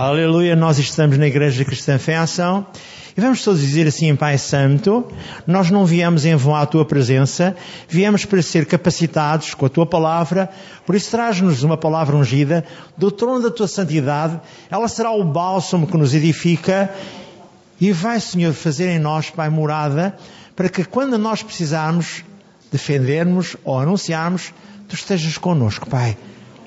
Aleluia, nós estamos na Igreja Cristã Fé Ação. E vamos todos dizer assim, Pai Santo, nós não viemos em vão à Tua presença, viemos para ser capacitados com a Tua palavra, por isso traz-nos uma palavra ungida do trono da Tua santidade, ela será o bálsamo que nos edifica. E vai, Senhor, fazer em nós, Pai, morada, para que quando nós precisarmos defendermos ou anunciarmos, Tu estejas connosco, Pai.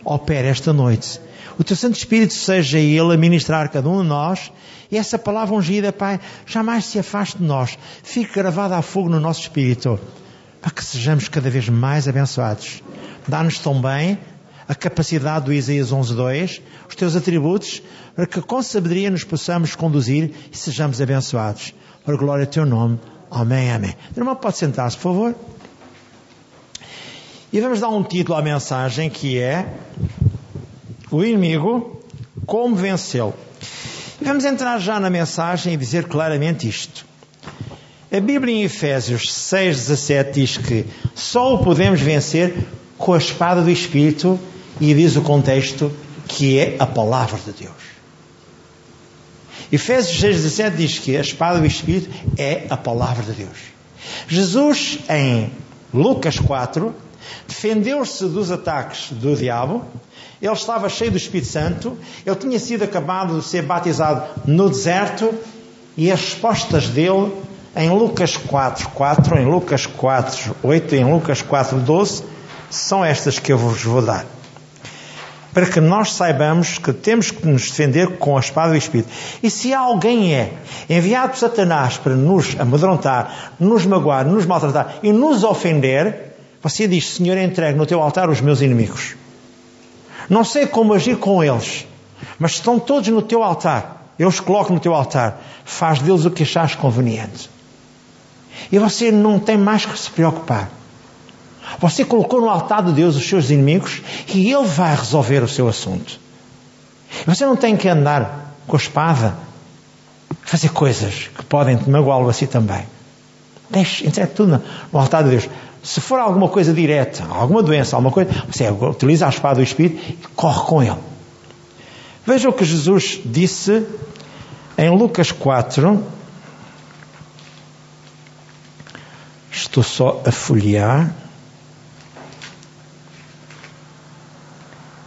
Opera esta noite o teu Santo Espírito seja Ele a ministrar cada um de nós e essa palavra ungida, Pai, jamais se afaste de nós. Fique gravada a fogo no nosso espírito para que sejamos cada vez mais abençoados. Dá-nos também a capacidade do Isaías 11.2, os teus atributos, para que com sabedoria nos possamos conduzir e sejamos abençoados. Para a glória do teu nome. Amém, amém. Irmão, pode sentar-se, por favor. E vamos dar um título à mensagem que é o inimigo, como vencê-lo. Vamos entrar já na mensagem e dizer claramente isto. A Bíblia em Efésios 6,17 diz que só o podemos vencer com a espada do Espírito e diz o contexto que é a palavra de Deus. Efésios 6,17 diz que a espada do Espírito é a palavra de Deus. Jesus, em Lucas 4, defendeu-se dos ataques do diabo ele estava cheio do Espírito Santo, ele tinha sido acabado de ser batizado no deserto e as respostas dele em Lucas 4, 4, em Lucas 4, 8 e em Lucas 4, 12 são estas que eu vos vou dar. Para que nós saibamos que temos que nos defender com a espada do Espírito. E se alguém é enviado por Satanás para nos amedrontar, nos magoar, nos maltratar e nos ofender, você diz: Senhor, entregue no teu altar os meus inimigos. Não sei como agir com eles, mas estão todos no teu altar. Eu os coloco no teu altar. Faz deles o que achares conveniente. E você não tem mais que se preocupar. Você colocou no altar de Deus os seus inimigos e Ele vai resolver o seu assunto. Você não tem que andar com a espada, fazer coisas que podem magoá-lo assim também. Deixe, entregue tudo no altar de Deus. Se for alguma coisa direta, alguma doença, alguma coisa, você utiliza a espada do Espírito e corre com ele. Veja o que Jesus disse em Lucas 4. Estou só a folhear.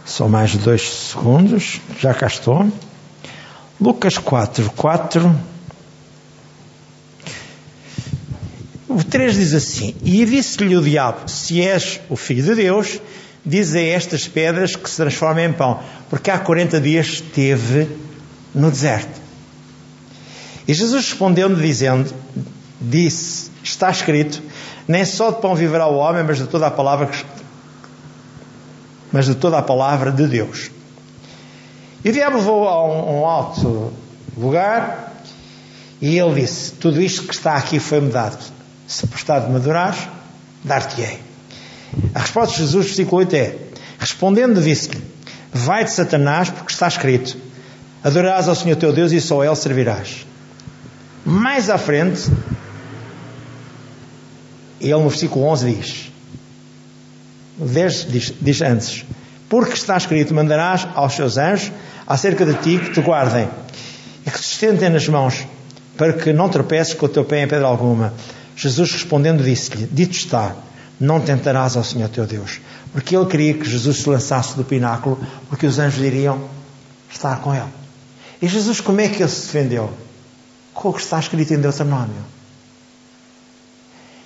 Só mais dois segundos. Já cá estou. Lucas 4, 4. O 3 diz assim: E disse-lhe o diabo: Se és o filho de Deus, diz a estas pedras que se transformem em pão, porque há 40 dias esteve no deserto. E Jesus respondeu-lhe, dizendo: Disse, está escrito, nem só de pão viverá o homem, mas de toda a palavra mas de toda a palavra de Deus. E o diabo levou a um, um alto lugar e ele disse: Tudo isto que está aqui foi-me dado se me adorares, dar-te-ei. A resposta de Jesus, versículo 8 é: Respondendo, disse-lhe: Vai de Satanás, porque está escrito: Adorarás ao Senhor teu Deus e só a Ele servirás. Mais à frente, ele no versículo 11 diz: 10 diz, diz antes: Porque está escrito: Mandarás aos seus anjos acerca de ti que te guardem e que te sustentem nas mãos, para que não tropeces com o teu pé em pedra alguma. Jesus respondendo disse-lhe: Dito está, não tentarás ao Senhor teu Deus. Porque ele queria que Jesus se lançasse do pináculo, porque os anjos iriam estar com ele. E Jesus, como é que ele se defendeu? Com o que está escrito em Deuteronômio.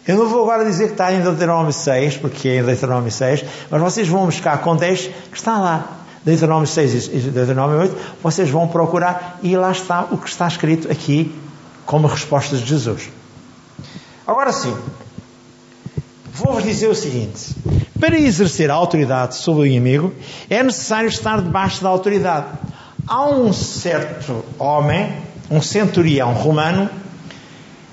Eu não vou agora dizer que está em Deuteronômio 6, porque é em Deuteronômio 6, mas vocês vão buscar contexto que está lá. Deuteronômio 6 e Deuteronômio 8, vocês vão procurar e lá está o que está escrito aqui como resposta de Jesus. Agora sim, vou-vos dizer o seguinte: para exercer a autoridade sobre o inimigo, é necessário estar debaixo da autoridade. Há um certo homem, um centurião romano,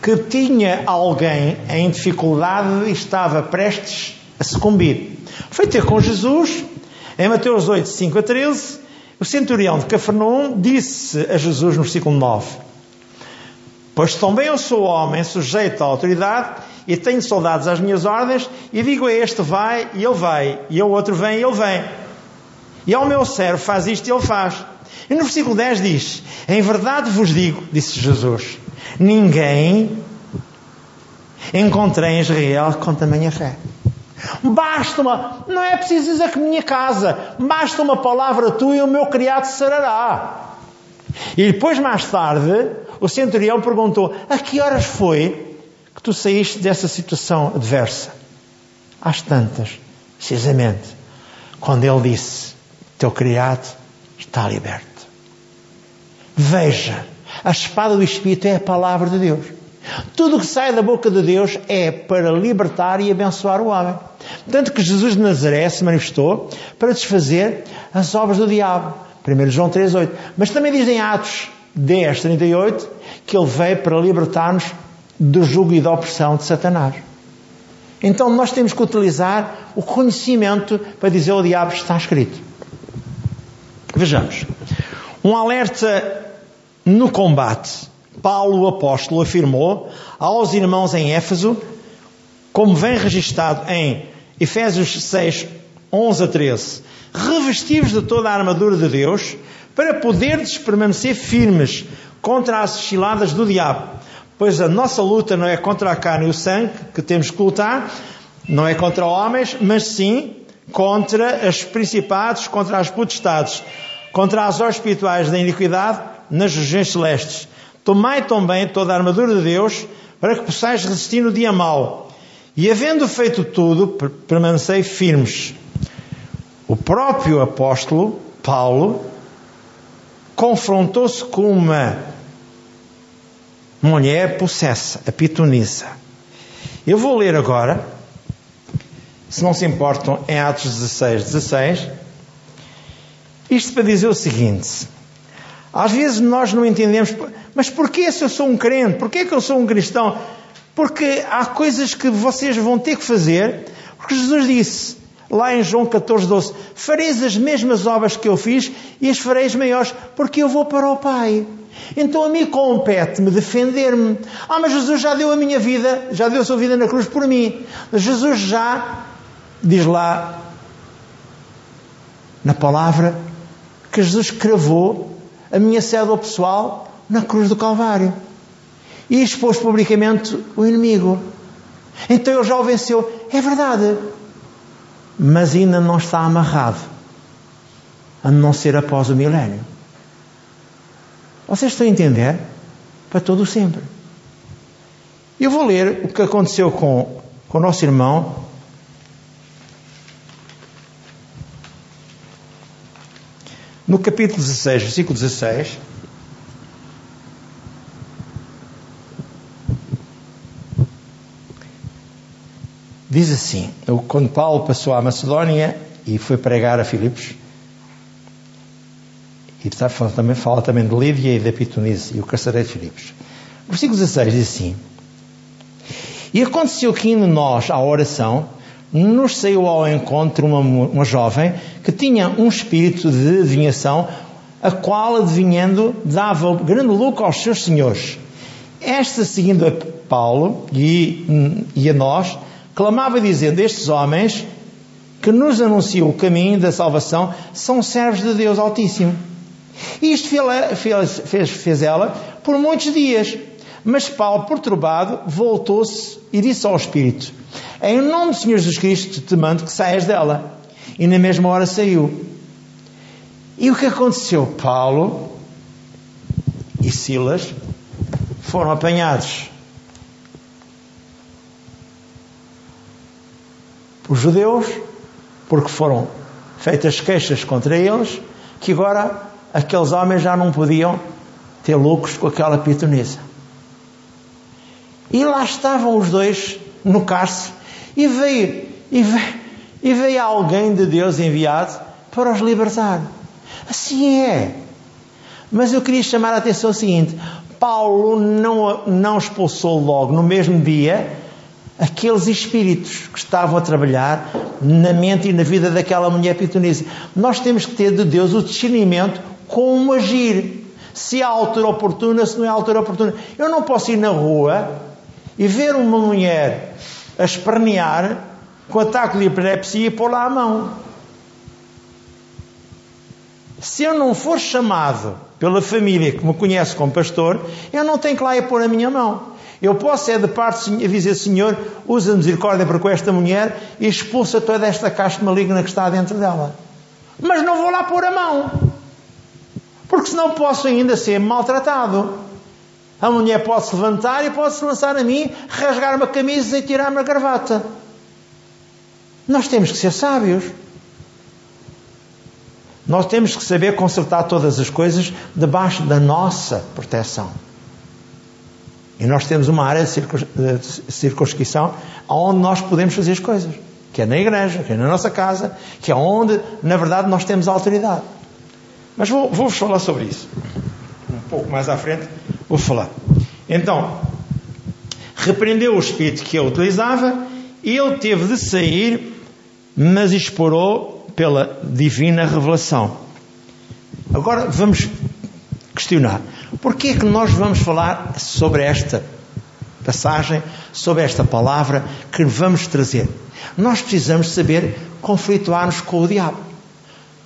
que tinha alguém em dificuldade e estava prestes a sucumbir. Foi ter com Jesus, em Mateus 8, 5 a 13, o centurião de Cafarnaum disse a Jesus no versículo 9: Pois também eu sou homem sujeito à autoridade e tenho soldados às minhas ordens e digo a este vai e ele vai, e ao outro vem e ele vem. E ao meu servo faz isto e ele faz. E no versículo 10 diz: Em verdade vos digo, disse Jesus, ninguém encontrei em Israel com tamanha fé. Basta uma, não é preciso dizer que minha casa, basta uma palavra tua e o meu criado sarará. E depois, mais tarde, o centurião perguntou: A que horas foi que tu saíste dessa situação adversa? Às tantas, precisamente, quando ele disse: Teu criado está liberto. Veja, a espada do Espírito é a palavra de Deus. Tudo o que sai da boca de Deus é para libertar e abençoar o homem. Tanto que Jesus de Nazaré se manifestou para desfazer as obras do diabo. 1 João 3,8. Mas também diz em Atos 10, 38 que ele veio para libertar-nos do jugo e da opressão de Satanás. Então nós temos que utilizar o conhecimento para dizer ao diabo está escrito. Vejamos. Um alerta no combate. Paulo, o apóstolo, afirmou aos irmãos em Éfeso, como vem registado em Efésios 6, 11 a 13, revestivos de toda a armadura de Deus, para poderdes permanecer firmes contra as ciladas do diabo. Pois a nossa luta não é contra a carne e o sangue que temos que lutar, não é contra homens, mas sim contra os principados, contra as potestades, contra as horas espirituais da iniquidade nas regiões celestes. Tomai também toda a armadura de Deus para que possais resistir no dia mau. E havendo feito tudo, permanecei firmes. O próprio apóstolo Paulo confrontou-se com uma mulher possessa, a pitonisa. Eu vou ler agora, se não se importam, em Atos 16, 16. Isto para dizer o seguinte: às vezes nós não entendemos, mas porquê se eu sou um crente? Porquê que eu sou um cristão? Porque há coisas que vocês vão ter que fazer, porque Jesus disse, lá em João 14, 12, fareis as mesmas obras que eu fiz e as fareis maiores, porque eu vou para o Pai. Então a mim compete-me defender-me. Ah, mas Jesus já deu a minha vida, já deu a sua vida na cruz por mim. Jesus já, diz lá na palavra, que Jesus cravou a minha cédula pessoal na cruz do Calvário e expôs publicamente o inimigo. Então ele já o venceu. É verdade. Mas ainda não está amarrado a não ser após o milénio. Vocês estão a entender? Para todo o sempre. Eu vou ler o que aconteceu com, com o nosso irmão. No capítulo 16, versículo 16. Diz assim: quando Paulo passou à Macedónia e foi pregar a Filipos, e também fala também de Lídia e da Pitonise e o carcereiro de Filipos. Versículo 16 diz assim: E aconteceu que indo nós à oração, nos saiu ao encontro uma, uma jovem que tinha um espírito de adivinhação, a qual, adivinhando, dava grande lucro aos seus senhores. Esta, seguindo a Paulo e, e a nós, clamava dizendo: Estes homens que nos anunciam o caminho da salvação são servos de Deus Altíssimo. E isto fez, fez, fez ela por muitos dias. Mas Paulo, perturbado, voltou-se e disse ao Espírito: Em nome do Senhor Jesus Cristo te mando que saias dela. E na mesma hora saiu. E o que aconteceu? Paulo e Silas foram apanhados por judeus, porque foram feitas queixas contra eles, que agora aqueles homens já não podiam ter lucros com aquela pitonisa. E lá estavam os dois no cárcere e veio, e veio, e veio alguém de Deus enviado para os libertar. Assim é. Mas eu queria chamar a atenção ao seguinte: Paulo não, não expulsou logo no mesmo dia aqueles espíritos que estavam a trabalhar na mente e na vida daquela mulher pitonisa. Nós temos que ter de Deus o discernimento como agir. Se há altura oportuna, se não é altura oportuna. Eu não posso ir na rua e ver uma mulher a espernear com ataque de epilepsia e pôr lá a mão. Se eu não for chamado pela família que me conhece como pastor, eu não tenho que lá ir pôr a minha mão. Eu posso é de parte dizer, Senhor, usa misericórdia para com esta mulher e expulsa toda esta caixa maligna que está dentro dela. Mas não vou lá pôr a mão. Porque senão posso ainda ser maltratado. A mulher pode se levantar e pode se lançar a mim, rasgar-me a camisa e tirar-me a gravata. Nós temos que ser sábios. Nós temos que saber consertar todas as coisas debaixo da nossa proteção. E nós temos uma área de circunscrição onde nós podemos fazer as coisas. Que é na igreja, que é na nossa casa, que é onde, na verdade, nós temos autoridade. Mas vou-vos vou falar sobre isso. Um pouco mais à frente vou falar. Então, repreendeu o espírito que eu utilizava e ele teve de sair, mas explorou pela divina revelação. Agora vamos questionar. Porquê é que nós vamos falar sobre esta passagem, sobre esta palavra que vamos trazer? Nós precisamos saber conflituar-nos com o diabo.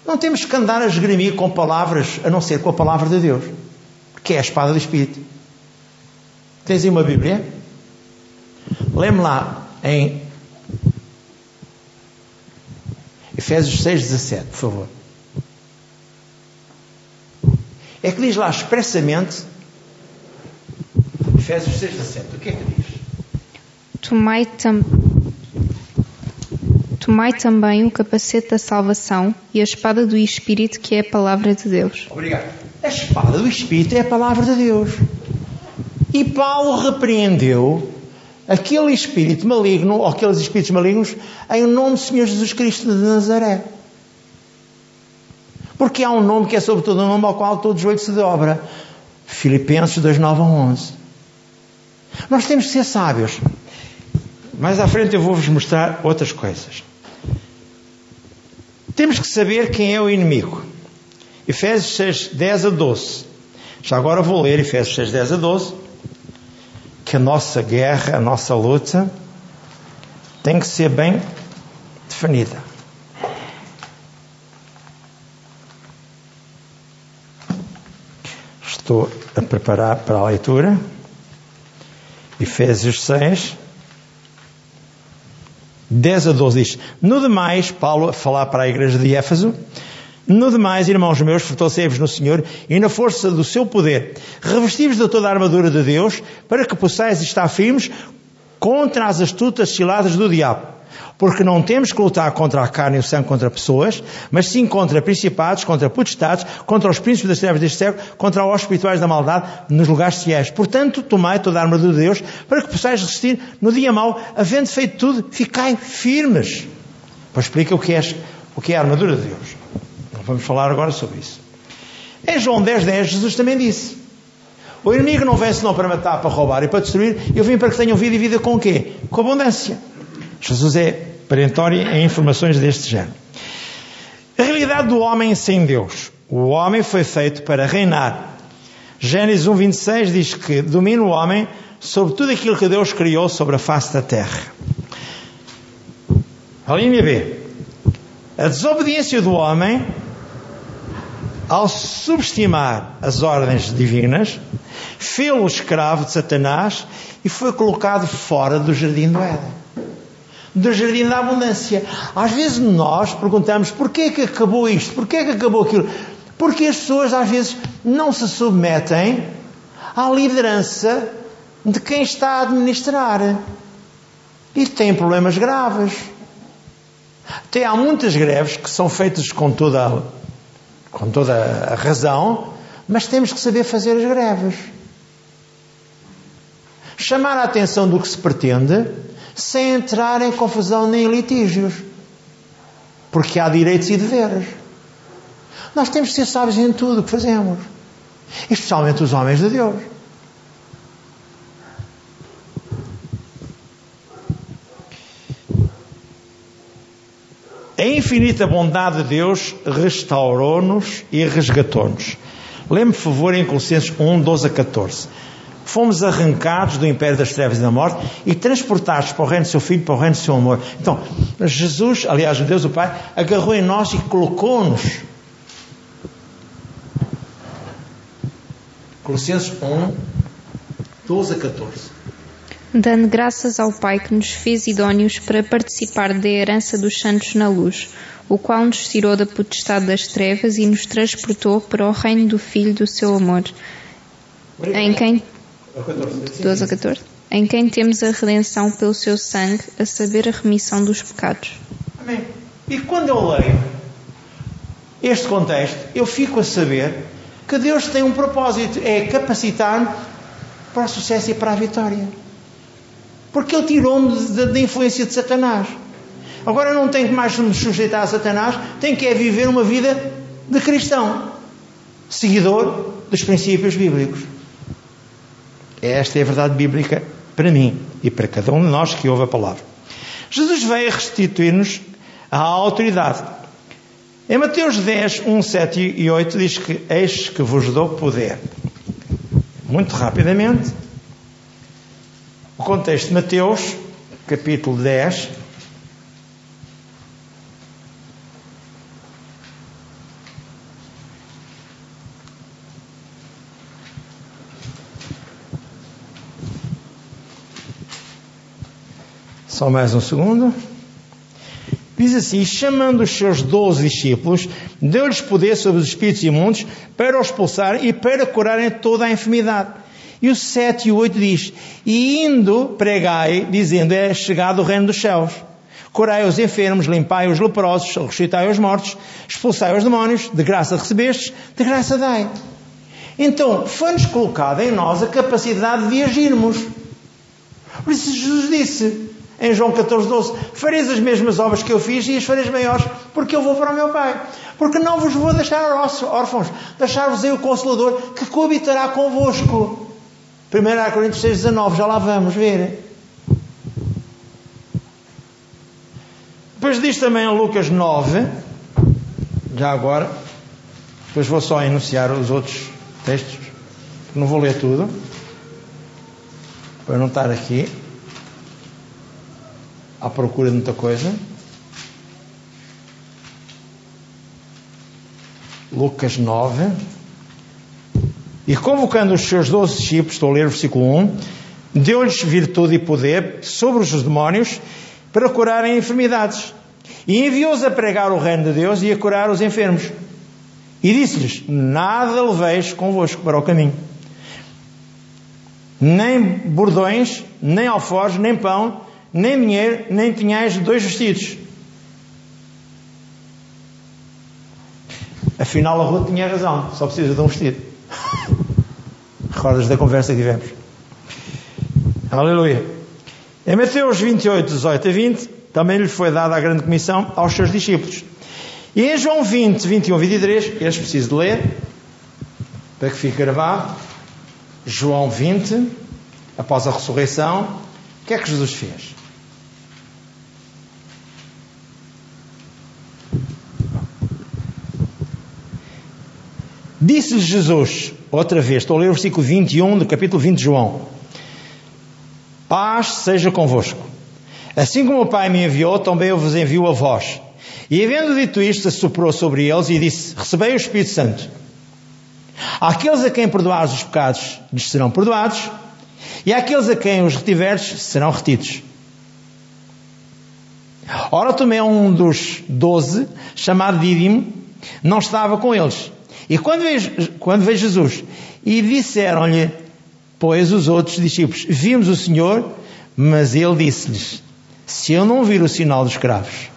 Não temos que andar a esgrimir com palavras, a não ser com a palavra de Deus, que é a espada do Espírito. Tens aí uma Bíblia? Lê-me lá em Efésios 6, 17, por favor. É que diz lá expressamente, Efésios 6, 17, o que é que diz? Tomai, tam... Tomai também o capacete da salvação e a espada do Espírito, que é a palavra de Deus. Obrigado. A espada do Espírito é a palavra de Deus. E Paulo repreendeu aquele espírito maligno, ou aqueles espíritos malignos, em nome do Senhor Jesus Cristo de Nazaré. Porque há um nome que é sobre todo nome ao qual todo joelho se dobra. Filipenses 2, 9 a 11. Nós temos que ser sábios. Mais à frente eu vou-vos mostrar outras coisas. Temos que saber quem é o inimigo. Efésios 6, 10 a 12. Já agora vou ler Efésios 6, 10 a 12. Que a nossa guerra, a nossa luta, tem que ser bem definida. Estou a preparar para a leitura. Efésios 6, 10 a 12 diz: No demais, Paulo a falar para a igreja de Éfeso, no demais, irmãos meus, fortalecei-vos no Senhor e na força do seu poder, revestivos de toda a armadura de Deus, para que possais estar firmes contra as astutas ciladas do diabo porque não temos que lutar contra a carne e o sangue contra pessoas, mas sim contra principados, contra potestades, contra os príncipes das trevas deste século, contra os espirituais da maldade nos lugares ciais. Portanto, tomai toda a armadura de Deus, para que possais resistir no dia mau, havendo feito tudo, ficai firmes. Pois explica o que é, o que é a armadura de Deus. Vamos falar agora sobre isso. Em João 10, 10, Jesus também disse: O inimigo não vem senão para matar, para roubar e para destruir. Eu vim para que tenham vida e vida com o quê? Com abundância. Jesus é perentória em informações deste género. A realidade do homem sem Deus. O homem foi feito para reinar. Gênesis 1:26 diz que domina o homem sobre tudo aquilo que Deus criou sobre a face da terra. A linha B. A desobediência do homem ao subestimar as ordens divinas, fê-lo escravo de Satanás e foi colocado fora do jardim do Éden do jardim da abundância. Às vezes nós perguntamos porquê que acabou isto, porquê que acabou aquilo. Porque as pessoas às vezes não se submetem à liderança de quem está a administrar. E têm problemas graves. Até há muitas greves que são feitas com toda, com toda a razão, mas temos que saber fazer as greves. Chamar a atenção do que se pretende sem entrar em confusão nem em litígios. Porque há direitos e deveres. Nós temos que ser sábios em tudo o que fazemos. Especialmente os homens de Deus. A infinita bondade de Deus restaurou-nos e resgatou-nos. Lembre, por favor, em Colossenses 1, 12 a 14 fomos arrancados do império das trevas e da morte e transportados para o reino do seu Filho, para o reino do seu amor. Então, Jesus, aliás, o Deus o Pai, agarrou em nós e colocou-nos Colossenses 1, 12 a 14. Dando graças ao Pai que nos fez idóneos para participar da herança dos santos na luz, o qual nos tirou da potestade das trevas e nos transportou para o reino do Filho do seu amor, em quem 12 a 14. Em quem temos a redenção pelo seu sangue, a saber a remissão dos pecados. Amém. E quando eu leio este contexto, eu fico a saber que Deus tem um propósito, é capacitar-me para o sucesso e para a vitória. Porque Ele tirou-me da influência de Satanás. Agora eu não tenho que mais me sujeitar a Satanás, tenho que é viver uma vida de cristão, seguidor dos princípios bíblicos. Esta é a verdade bíblica para mim e para cada um de nós que ouve a palavra. Jesus veio restituir-nos a autoridade. Em Mateus 10, 1, 7 e 8 diz que eis que vos dou poder. Muito rapidamente, o contexto de Mateus, capítulo 10, Só mais um segundo. Diz assim: chamando os seus doze discípulos, deu-lhes poder sobre os espíritos imundos para os expulsar e para curarem toda a enfermidade. E o 7 e o 8 diz: E indo, pregai, dizendo: É chegado o reino dos céus. Curai os enfermos, limpai os leprosos, ressuscitai os mortos, expulsai os demónios, de graça recebestes, de graça dai. Então, foi-nos colocada em nós a capacidade de agirmos. Por isso Jesus disse: em João 14, 12: Fareis as mesmas obras que eu fiz e as fareis maiores, porque eu vou para o meu Pai. Porque não vos vou deixar órfãos, deixar-vos aí o Consolador que coabitará convosco. 1 Coríntios 6, 19, já lá vamos ver. Depois diz também em Lucas 9, já agora, depois vou só enunciar os outros textos, não vou ler tudo, para não estar aqui à procura de muita coisa. Lucas 9. E convocando os seus doze discípulos, estou a ler o versículo 1, deu-lhes virtude e poder sobre os demónios para curarem enfermidades. E enviou-os a pregar o reino de Deus e a curar os enfermos. E disse-lhes: Nada leveis convosco para o caminho. Nem bordões, nem alforjes, nem pão, nem dinheiro, nem tinhais dois vestidos. Afinal, a Ruth tinha razão, só precisa de um vestido. Recordas da conversa que tivemos? Aleluia. Em Mateus 28, 18 a 20, também lhe foi dada a grande comissão aos seus discípulos. E em João 20, 21 a 23, este preciso de ler, para que fique gravado. João 20, após a ressurreição, o que é que Jesus fez? Disse-lhe Jesus, outra vez, estou a ler o versículo 21 do capítulo 20 de João: Paz seja convosco. Assim como o Pai me enviou, também eu vos envio a vós. E havendo dito isto, assoprou sobre eles e disse: Recebei o Espírito Santo. Àqueles a quem perdoares os pecados, lhes serão perdoados, e àqueles a quem os retiveres, serão retidos. Ora, também um dos doze, chamado Dídimo, não estava com eles. E quando veio, quando veio Jesus e disseram-lhe, pois os outros discípulos, vimos o Senhor, mas ele disse-lhes, se eu não vir o sinal dos cravos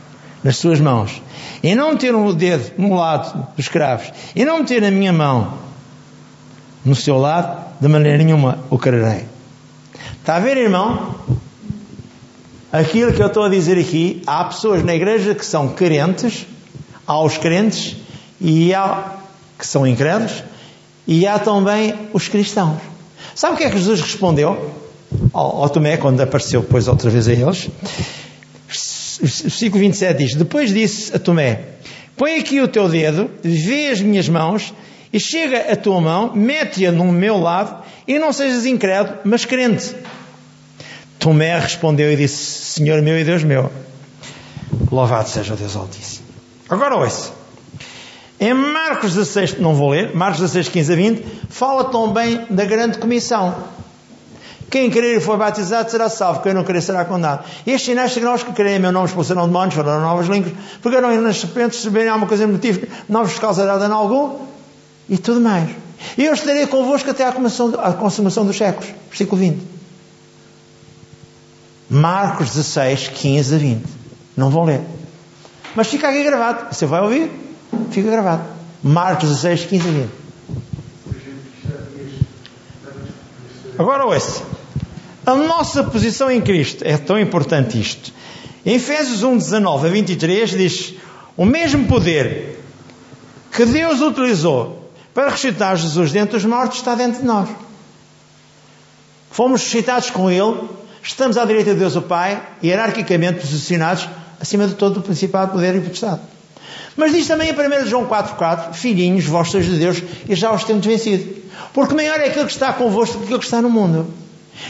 nas suas mãos, e não meter o dedo no lado dos cravos, e não meter a minha mão no seu lado, de maneira nenhuma o quererei. Está a ver, irmão? Aquilo que eu estou a dizer aqui, há pessoas na igreja que são crentes, há os crentes e há que são incrédulos, e há também os cristãos. Sabe o que é que Jesus respondeu ao, ao Tomé quando apareceu depois outra vez a eles? Versículo 27 diz: Depois disse a Tomé: Põe aqui o teu dedo, vê as minhas mãos, e chega a tua mão, mete-a no meu lado, e não sejas incrédulo, mas crente. Tomé respondeu e disse: Senhor meu e Deus meu, louvado seja o Deus Altíssimo. Agora ouça. Em Marcos 16, não vou ler, Marcos 16, 15 a 20, fala também da grande comissão. Quem crer e for batizado será salvo, quem não crer será condenado. Estes sinais seguirão os que creem em meu nome, expulsarão demónios, falarão novas línguas, pegarão nas serpentes, se beberem alguma coisa motivo, não vos causará dano algum, e tudo mais. E eu estarei convosco até à consumação dos séculos. Versículo 20. Marcos 16, 15 a 20. Não vou ler. Mas fica aqui gravado. Você vai ouvir? Fica gravado. Marcos 16, 15 a 20. Agora ouça. A nossa posição em Cristo é tão importante isto. Em Efésios 1, 19 a 23 diz: O mesmo poder que Deus utilizou para ressuscitar Jesus dentre os mortos está dentro de nós. Fomos ressuscitados com Ele, estamos à direita de Deus o Pai, hierarquicamente posicionados acima de todo o principado, poder e potestade. Mas diz também em 1 João 4,4: Filhinhos, vós sois de Deus e já os temos vencido. Porque maior é aquele que está convosco do que aquele que está no mundo.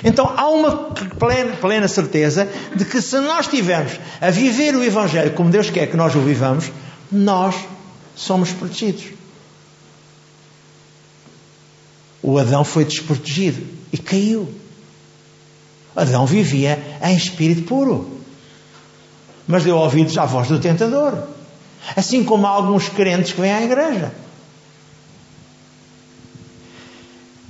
Então há uma plena, plena certeza de que se nós estivermos a viver o Evangelho como Deus quer que nós o vivamos, nós somos protegidos. O Adão foi desprotegido e caiu. Adão vivia em espírito puro, mas deu ouvidos à voz do tentador. Assim como há alguns crentes que vêm à igreja.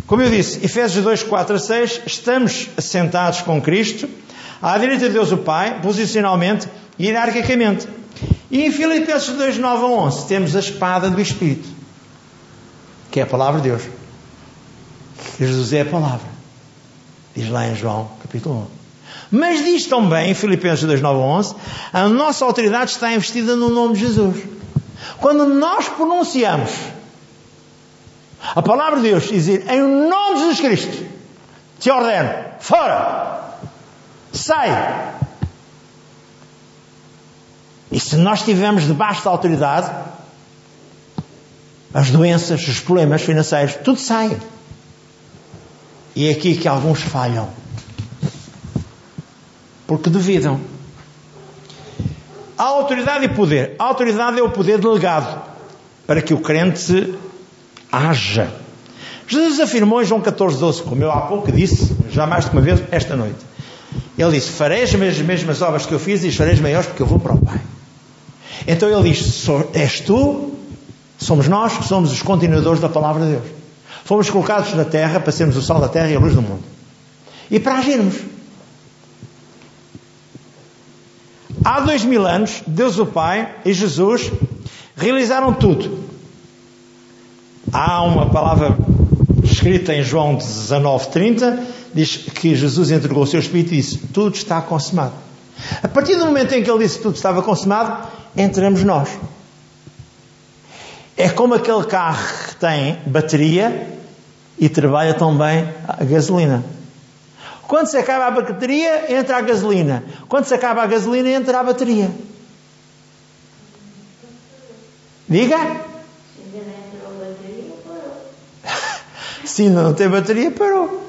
Como eu disse, Efésios 2, 4 a 6, estamos assentados com Cristo, à direita de Deus o Pai, posicionalmente e hierarquicamente. E em Filipenses 2, 9 a 11, temos a espada do Espírito, que é a palavra de Deus. Jesus é a palavra. Diz lá em João, capítulo 1. Mas diz também, em Filipenses 2, 9 a 11, a nossa autoridade está investida no nome de Jesus. Quando nós pronunciamos a palavra de Deus dizer, em nome de Jesus Cristo, te ordeno, fora, sai. E se nós estivermos debaixo da autoridade, as doenças, os problemas financeiros, tudo sai. E é aqui que alguns falham. Porque duvidam. A autoridade e poder. A autoridade é o poder delegado para que o crente haja. Jesus afirmou em João 14, 12, como eu há pouco disse, já mais de uma vez esta noite. Ele disse: Farei as mesmas obras que eu fiz e fareis maiores porque eu vou para o Pai. Então ele diz: És tu, somos nós que somos os continuadores da palavra de Deus. Fomos colocados na terra para sermos o sal da terra e a luz do mundo. E para agirmos. Há dois mil anos, Deus o Pai e Jesus realizaram tudo Há uma palavra escrita em João 19:30 diz que Jesus entregou o seu espírito e disse: Tudo está consumado. A partir do momento em que ele disse que tudo estava consumado, entramos nós. É como aquele carro que tem bateria e trabalha também a gasolina. Quando se acaba a bateria, entra a gasolina. Quando se acaba a gasolina, entra a bateria. Diga? Se ainda não tem bateria, parou.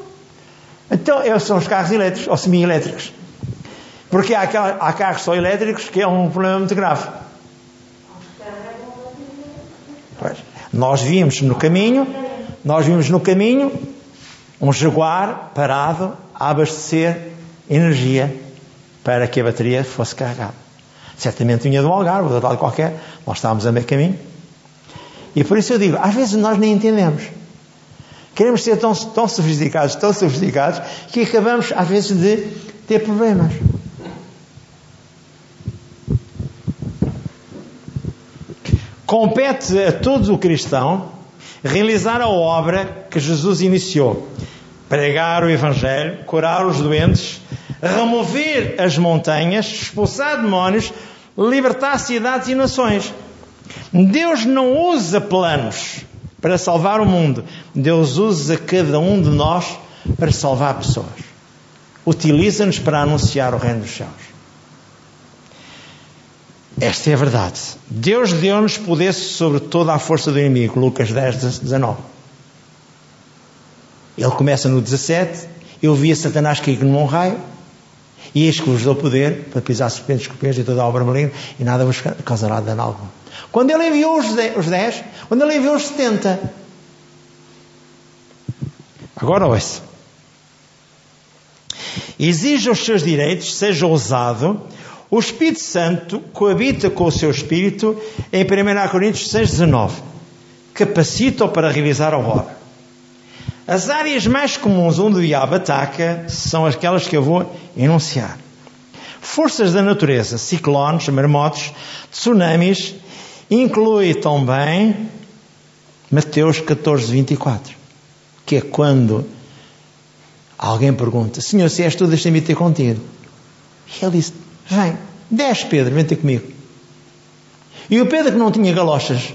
Então, são os carros elétricos, ou semi-elétricos. Porque há, há carros só elétricos que é um problema muito grave. Pois, nós vimos no caminho, nós vimos no caminho um jaguar parado a abastecer energia para que a bateria fosse carregada. Certamente vinha do Algarve, ou de lado qualquer, nós estávamos a meio caminho. E por isso eu digo, às vezes nós nem entendemos. Queremos ser tão, tão sofisticados, tão sofisticados, que acabamos, às vezes, de ter problemas. Compete a todo o cristão realizar a obra que Jesus iniciou: pregar o Evangelho, curar os doentes, remover as montanhas, expulsar demónios, libertar cidades e nações. Deus não usa planos para salvar o mundo. Deus usa cada um de nós para salvar pessoas. Utiliza-nos para anunciar o reino dos céus. Esta é a verdade. Deus deu-nos poder sobre toda a força do inimigo. Lucas 10, 19. Ele começa no 17. Eu via Satanás cair num raio. E eis que vos dou poder para pisar serpentes, escorpiões e toda a obra maligna e nada vos causará dano algum. Quando ele enviou os dez, quando ele enviou os setenta. Agora ouça. Exija os seus direitos, seja ousado. O Espírito Santo coabita com o seu Espírito em 1 Coríntios 6, 19. Capacita-o para realizar a obra. As áreas mais comuns onde o diabo ataca são aquelas que eu vou enunciar. Forças da natureza, ciclones, marmotos, tsunamis, inclui também Mateus 14, 24, que é quando alguém pergunta, Senhor, se és tu, deixa-me ter contigo. E ele disse, vem, desce Pedro, vem ter comigo. E o Pedro que não tinha galochas,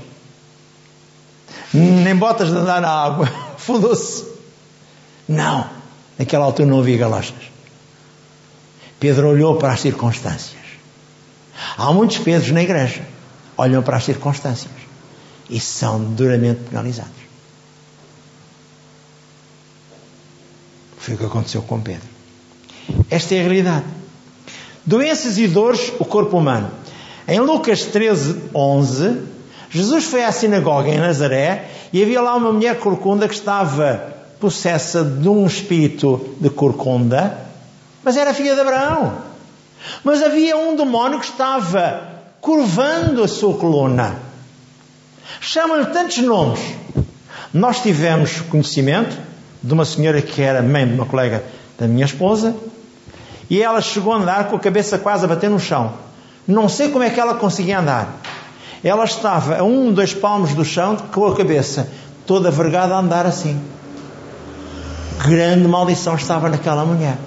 nem botas de andar na água, fundou-se. Não, naquela altura não havia galochas. Pedro olhou para as circunstâncias. Há muitos Pedros na igreja. Olham para as circunstâncias e são duramente penalizados. Foi o que aconteceu com Pedro. Esta é a realidade. Doenças e dores, o corpo humano. Em Lucas 13, 11, Jesus foi à sinagoga em Nazaré e havia lá uma mulher corcunda que estava possessa de um espírito de corcunda, mas era filha de Abraão. Mas havia um demónio que estava curvando a sua coluna. Chamam-lhe tantos nomes. Nós tivemos conhecimento de uma senhora que era mãe de uma colega da minha esposa e ela chegou a andar com a cabeça quase a bater no chão. Não sei como é que ela conseguia andar. Ela estava a um, dois palmos do chão, com a cabeça toda vergada a andar assim. Grande maldição estava naquela mulher.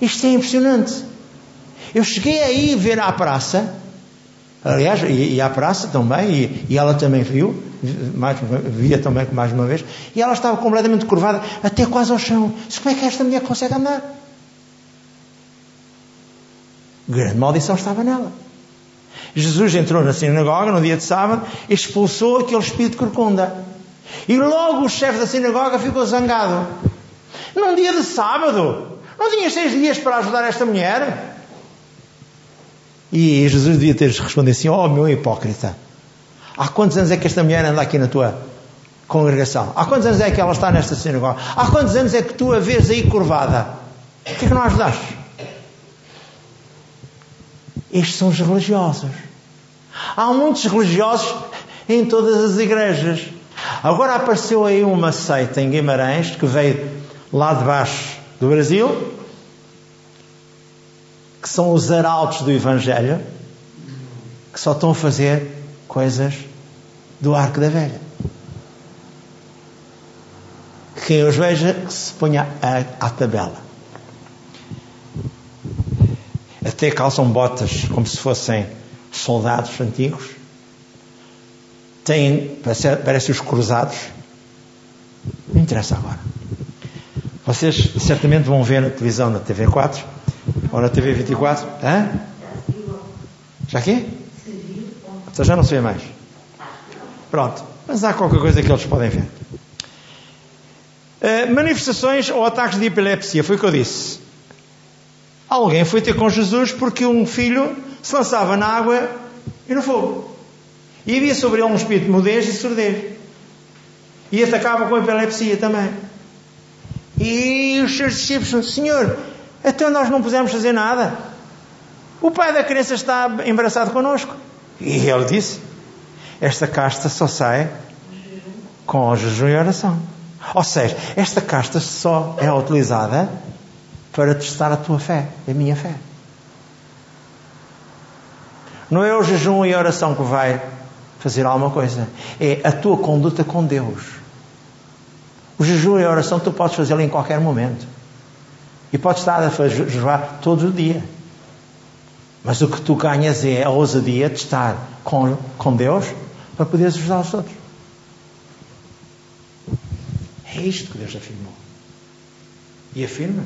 Isto é impressionante. Eu cheguei aí ver à praça, aliás, e, e à praça também, e, e ela também viu, mais, via também mais uma vez, e ela estava completamente curvada, até quase ao chão. Disse, como é que esta mulher consegue andar? Grande maldição estava nela. Jesus entrou na sinagoga no dia de sábado, expulsou aquele espírito corcunda. E logo o chefe da sinagoga ficou zangado. Num dia de sábado, não tinha seis dias para ajudar esta mulher? E Jesus devia ter respondido assim: Oh, meu hipócrita, há quantos anos é que esta mulher anda aqui na tua congregação? Há quantos anos é que ela está nesta sinagoga? Há quantos anos é que tu a vês aí curvada? Por que é que não a ajudaste? Estes são os religiosos. Há muitos religiosos em todas as igrejas. Agora apareceu aí uma seita em Guimarães que veio lá de baixo do Brasil que são os arautos do Evangelho, que só estão a fazer coisas do arco da velha. Quem os veja, que se ponha à, tabela. Até calçam botas como se fossem soldados antigos. Têm, parece, parece os cruzados. Não interessa agora. Vocês certamente vão ver na televisão, na TV4, ou na TV 24? Hã? Já quê? Então já não se vê mais. Pronto. Mas há qualquer coisa que eles podem ver. Uh, manifestações ou ataques de epilepsia, foi o que eu disse. Alguém foi ter com Jesus porque um filho se lançava na água e no fogo. E havia sobre ele um espírito de mudez e surdez. E atacava com epilepsia também. E os seus discípulos, Senhor, então nós não pusemos fazer nada. O pai da criança está embaraçado connosco. E ele disse: Esta casta só sai com o jejum e oração. Ou seja, esta casta só é utilizada para testar a tua fé, a minha fé. Não é o jejum e a oração que vai fazer alguma coisa, é a tua conduta com Deus. O jejum e a oração tu podes fazê-lo em qualquer momento. E podes estar a jejuar todo o dia. Mas o que tu ganhas é a ousadia de estar com, com Deus para poderes ajudar os outros. É isto que Deus afirmou. E afirma.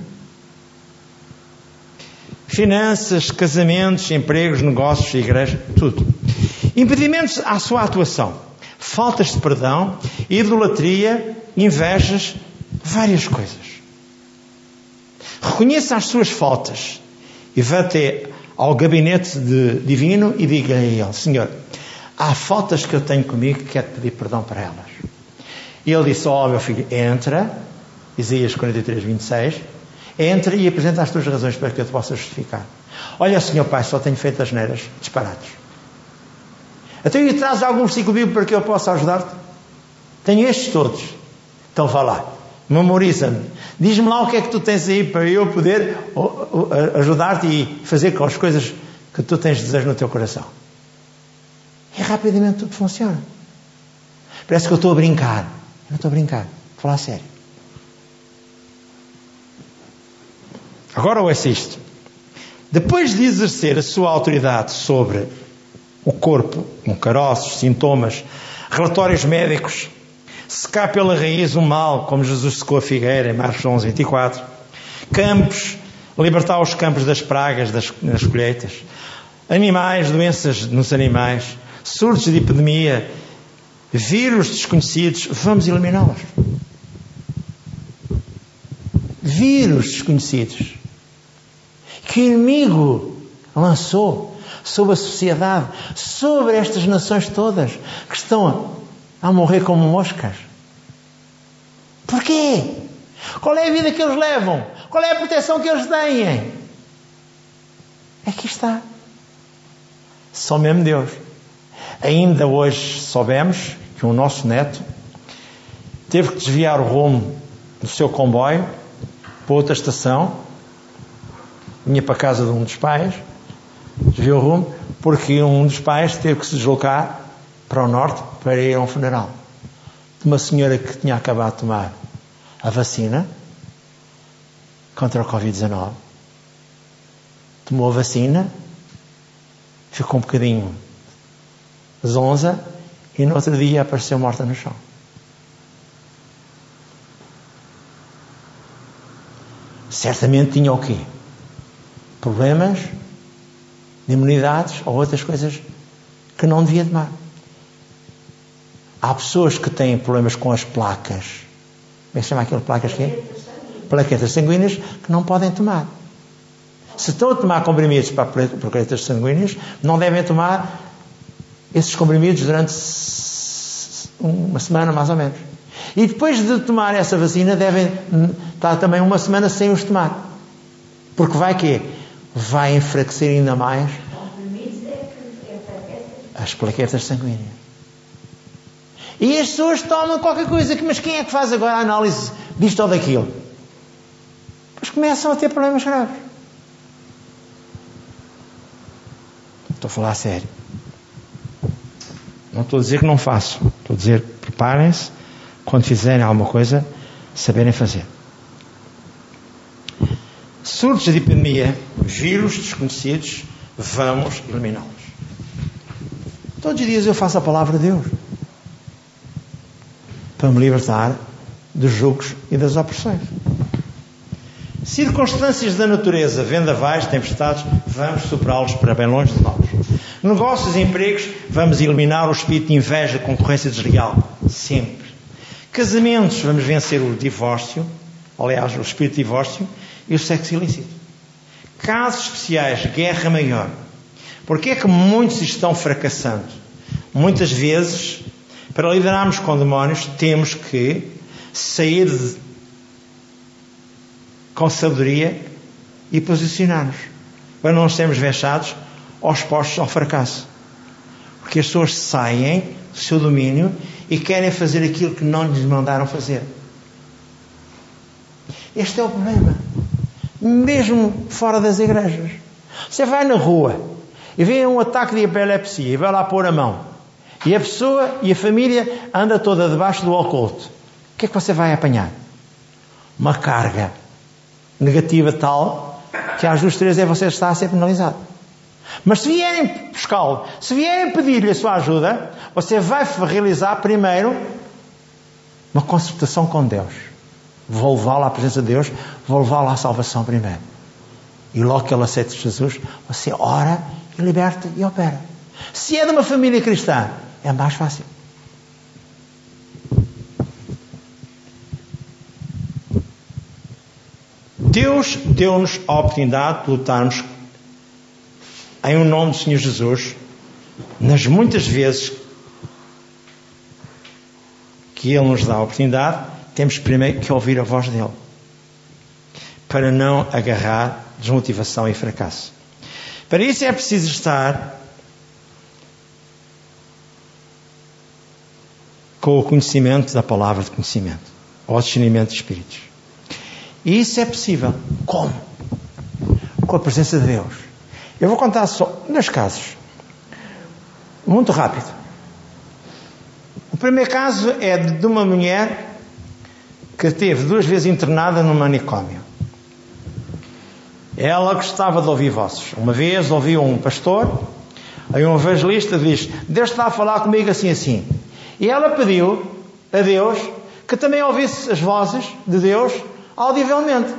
Finanças, casamentos, empregos, negócios, igreja, tudo. Impedimentos à sua atuação. Faltas de perdão, idolatria, invejas, várias coisas. reconheça as suas faltas e vá até ao gabinete de, divino e diga a ele: Senhor, há faltas que eu tenho comigo que quero pedir perdão para elas. E ele disse: Ó oh, meu filho, entra, Isaías 43, 26, entra e apresenta as tuas razões para que eu te possa justificar. Olha, Senhor Pai, só tenho feito as neiras disparadas. Até então, e traz algum versículo bíblico para que eu possa ajudar-te? Tenho estes todos. Então vá lá, memoriza-me. Diz-me lá o que é que tu tens aí para eu poder ajudar-te e fazer com as coisas que tu tens desejo no teu coração. E rapidamente tudo funciona. Parece que eu estou a brincar. Eu não estou a brincar. Vou falar a sério. Agora ouça isto. Depois de exercer a sua autoridade sobre o corpo, com caroços, sintomas, relatórios médicos, secar pela raiz o mal, como Jesus secou a figueira em Marcos 11, 24, campos, libertar os campos das pragas das, das colheitas, animais, doenças nos animais, surtos de epidemia, vírus desconhecidos, vamos eliminá-los. Vírus desconhecidos que o inimigo lançou sobre a sociedade, sobre estas nações todas que estão a morrer como moscas. Porquê? Qual é a vida que eles levam? Qual é a proteção que eles têm? Aqui está. Só mesmo Deus. Ainda hoje soubemos que o nosso neto teve que desviar o rumo do seu comboio para outra estação, vinha para a casa de um dos pais, desviou o rumo, porque um dos pais teve que se deslocar para o norte para ir a um funeral de uma senhora que tinha acabado de tomar a vacina contra o Covid-19. Tomou a vacina, ficou um bocadinho zonza e no outro dia apareceu morta no chão. Certamente tinha o quê? Problemas de imunidades ou outras coisas que não devia tomar. Há pessoas que têm problemas com as placas. Como é que se chama aquelas placas que é? Plaquetas sanguíneas que não podem tomar. Se estão a tomar comprimidos para plaquetas sanguíneas, não devem tomar esses comprimidos durante uma semana mais ou menos. E depois de tomar essa vacina, devem estar também uma semana sem os tomar. Porque vai quê? Vai enfraquecer ainda mais as plaquetas sanguíneas. E as pessoas tomam qualquer coisa, mas quem é que faz agora a análise disto ou daquilo? Pois começam a ter problemas graves. Estou a falar a sério. Não estou a dizer que não façam. Estou a dizer preparem-se quando fizerem alguma coisa, saberem fazer. Surtos de epidemia, vírus desconhecidos, vamos eliminá-los. Todos os dias eu faço a palavra de Deus para me libertar dos julgos e das opressões. Circunstâncias da natureza, vendavais, tempestades, vamos superá-los para bem longe de nós. Negócios e empregos, vamos eliminar o espírito de inveja, concorrência desleal. Sempre. Casamentos, vamos vencer o divórcio, aliás, o espírito de divórcio e o sexo ilícito. Casos especiais, guerra maior. Porquê é que muitos estão fracassando? Muitas vezes, para lidarmos com demónios, temos que sair de, com sabedoria e posicionar-nos, para não sermos vexados expostos ao fracasso. Porque as pessoas saem do seu domínio e querem fazer aquilo que não lhes mandaram fazer. Este é o problema. Mesmo fora das igrejas. Você vai na rua e vê um ataque de epilepsia e vai lá pôr a mão. E a pessoa e a família anda toda debaixo do oculto. O que é que você vai apanhar? Uma carga negativa tal que às duas, três é você está a ser penalizado. Mas se vierem buscá-lo, se vierem pedir-lhe a sua ajuda, você vai realizar primeiro uma concertação com Deus. Vou levá-lo à presença de Deus, vou levá-lo à salvação primeiro. E logo que ele aceita Jesus, você ora e liberta e opera. Se é de uma família cristã, é mais fácil. Deus deu-nos a oportunidade de lutarmos em um nome do Senhor Jesus, nas muitas vezes que Ele nos dá a oportunidade, temos primeiro que ouvir a voz dele, para não agarrar desmotivação e fracasso. Para isso é preciso estar com o conhecimento da palavra de conhecimento, ou discernimento de espíritos. E isso é possível. Como? Com a presença de Deus. Eu vou contar só dois casos. Muito rápido. O primeiro caso é de uma mulher que esteve duas vezes internada no manicômio. Ela gostava de ouvir vozes. Uma vez ouviu um pastor, aí um evangelista diz: Deus está a falar comigo assim assim. E ela pediu a Deus que também ouvisse as vozes de Deus audivelmente.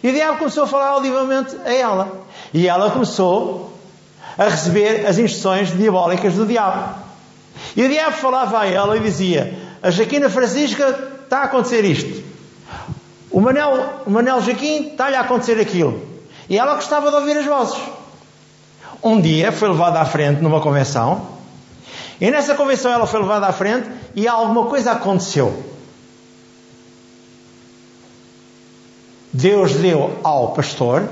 E o diabo começou a falar audivelmente a ela. E ela começou a receber as instruções diabólicas do diabo. E o diabo falava a ela e dizia: A Jaquina Francisca está a acontecer isto. O Manel, o Manel Jaquim está-lhe a acontecer aquilo. E ela gostava de ouvir as vozes. Um dia foi levada à frente numa convenção e nessa convenção ela foi levada à frente e alguma coisa aconteceu. Deus deu ao pastor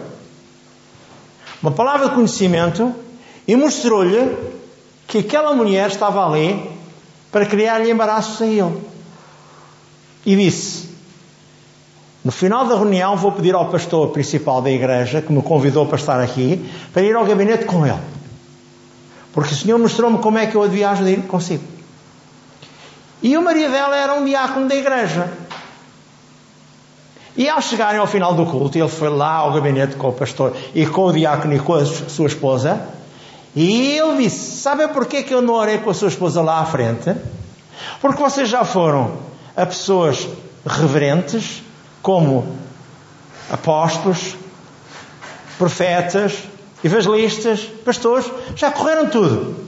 uma palavra de conhecimento e mostrou-lhe que aquela mulher estava ali para criar-lhe embaraços a ele. E disse: No final da reunião, vou pedir ao pastor principal da igreja, que me convidou para estar aqui, para ir ao gabinete com ele. Porque o Senhor mostrou-me como é que eu devia agir consigo. E o marido dela era um diácono da igreja. E ao chegarem ao final do culto, ele foi lá ao gabinete com o pastor e com o diácono e com a sua esposa. E ele disse: Sabe porquê que eu não orei com a sua esposa lá à frente? Porque vocês já foram a pessoas reverentes, como apóstolos, profetas, evangelistas, pastores, já correram tudo.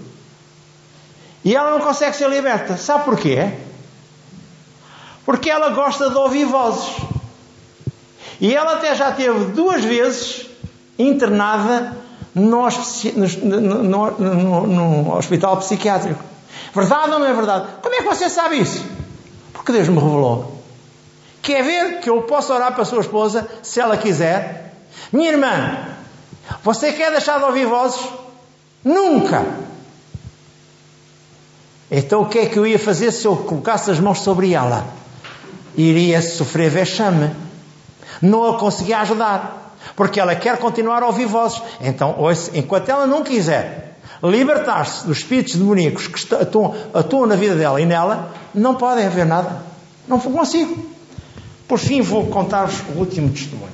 E ela não consegue ser liberta. Sabe porquê? Porque ela gosta de ouvir vozes. E ela até já teve duas vezes internada no, no, no, no, hospital psiquiátrico. Verdade ou não é verdade? Como é que você sabe isso? Porque Deus me revelou. Quer ver que eu posso orar para a sua esposa se ela quiser? Minha irmã, você quer deixar de ouvir vozes? Nunca! Então o que é que eu ia fazer se eu colocasse as mãos sobre ela? Iria sofrer vexame. Não a conseguia ajudar. Porque ela quer continuar a ouvir vozes. Então, enquanto ela não quiser libertar-se dos espíritos demoníacos que atuam, atuam na vida dela e nela, não pode haver nada. Não consigo. Por fim, vou contar-vos o último testemunho,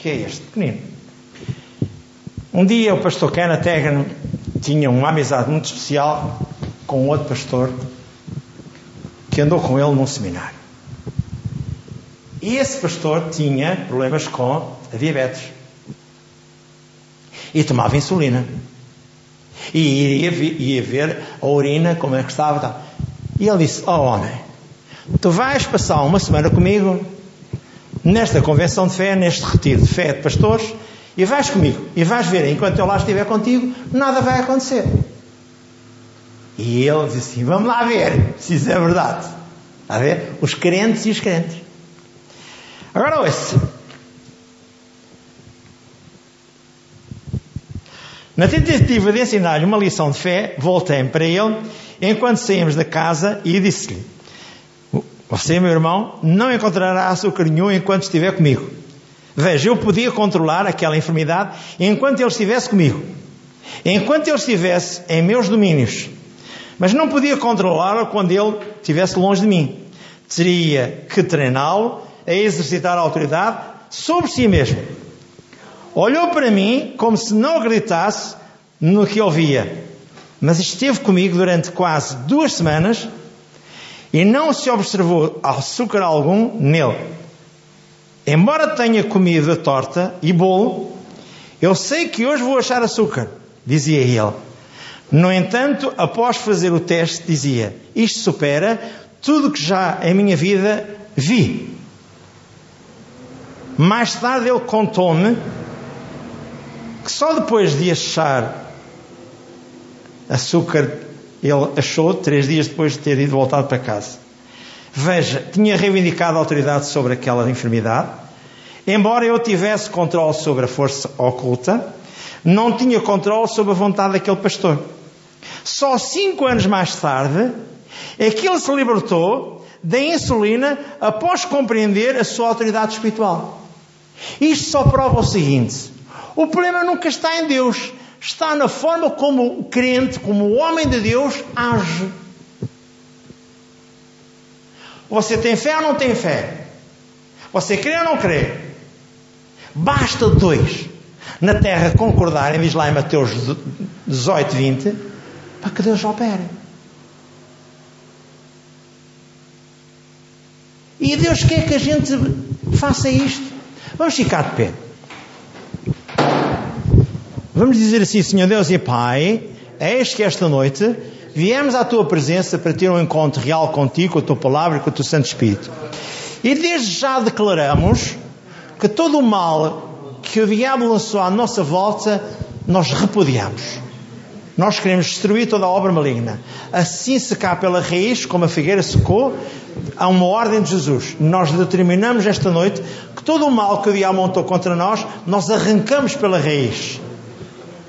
que é este, pequenino. Um dia o pastor Kenneth Hagan tinha uma amizade muito especial com outro pastor que andou com ele num seminário. E esse pastor tinha problemas com a diabetes. E tomava insulina. E ia, ia ver a urina, como é que estava. E ele disse: Oh homem, tu vais passar uma semana comigo nesta convenção de fé, neste retiro de fé de pastores, e vais comigo, e vais ver, enquanto eu lá estiver contigo, nada vai acontecer. E ele disse assim: Vamos lá ver se isso é verdade. A ver? Os crentes e os crentes. Agora ouça. Na tentativa de ensinar-lhe uma lição de fé, voltei-me para ele enquanto saímos da casa e disse-lhe: Você, meu irmão, não encontrará açúcar nenhum enquanto estiver comigo. Veja, eu podia controlar aquela enfermidade enquanto ele estivesse comigo, enquanto ele estivesse em meus domínios, mas não podia controlá-la quando ele estivesse longe de mim. Teria que treiná-lo a exercitar a autoridade sobre si mesmo. Olhou para mim como se não acreditasse no que ouvia, mas esteve comigo durante quase duas semanas e não se observou açúcar algum nele. Embora tenha comido a torta e bolo, eu sei que hoje vou achar açúcar, dizia ele. No entanto, após fazer o teste, dizia: Isto supera tudo que já em minha vida vi. Mais tarde ele contou-me que só depois de achar açúcar, ele achou, três dias depois de ter ido voltado para casa. Veja, tinha reivindicado a autoridade sobre aquela enfermidade, embora eu tivesse controle sobre a força oculta, não tinha controle sobre a vontade daquele pastor. Só cinco anos mais tarde é que ele se libertou da insulina após compreender a sua autoridade espiritual. Isto só prova o seguinte: o problema nunca está em Deus, está na forma como o crente, como o homem de Deus, age. Você tem fé ou não tem fé? Você crê ou não crê? Basta dois na terra concordarem, diz lá em Mateus 18, 20, para que Deus opere. E Deus quer que a gente faça isto. Vamos ficar de pé. Vamos dizer assim, Senhor Deus e Pai, eis que esta noite viemos à tua presença para ter um encontro real contigo, com a tua palavra e com o teu Santo Espírito. E desde já declaramos que todo o mal que o diabo lançou à nossa volta, nós repudiamos. Nós queremos destruir toda a obra maligna. Assim secar pela raiz, como a figueira secou, há uma ordem de Jesus. Nós determinamos esta noite que todo o mal que o diabo montou contra nós, nós arrancamos pela raiz.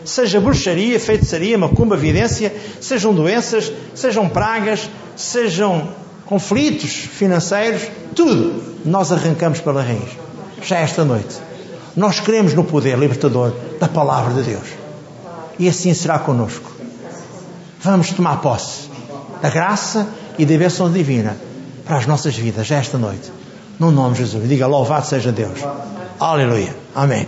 Seja bruxaria, feitiçaria, macumba, vidência, sejam doenças, sejam pragas, sejam conflitos financeiros, tudo nós arrancamos pela raiz. Já esta noite. Nós cremos no poder libertador da palavra de Deus. E assim será conosco. Vamos tomar posse da graça e da bênção divina para as nossas vidas, já esta noite. No nome de Jesus. Diga louvado seja Deus. Aleluia. Amém.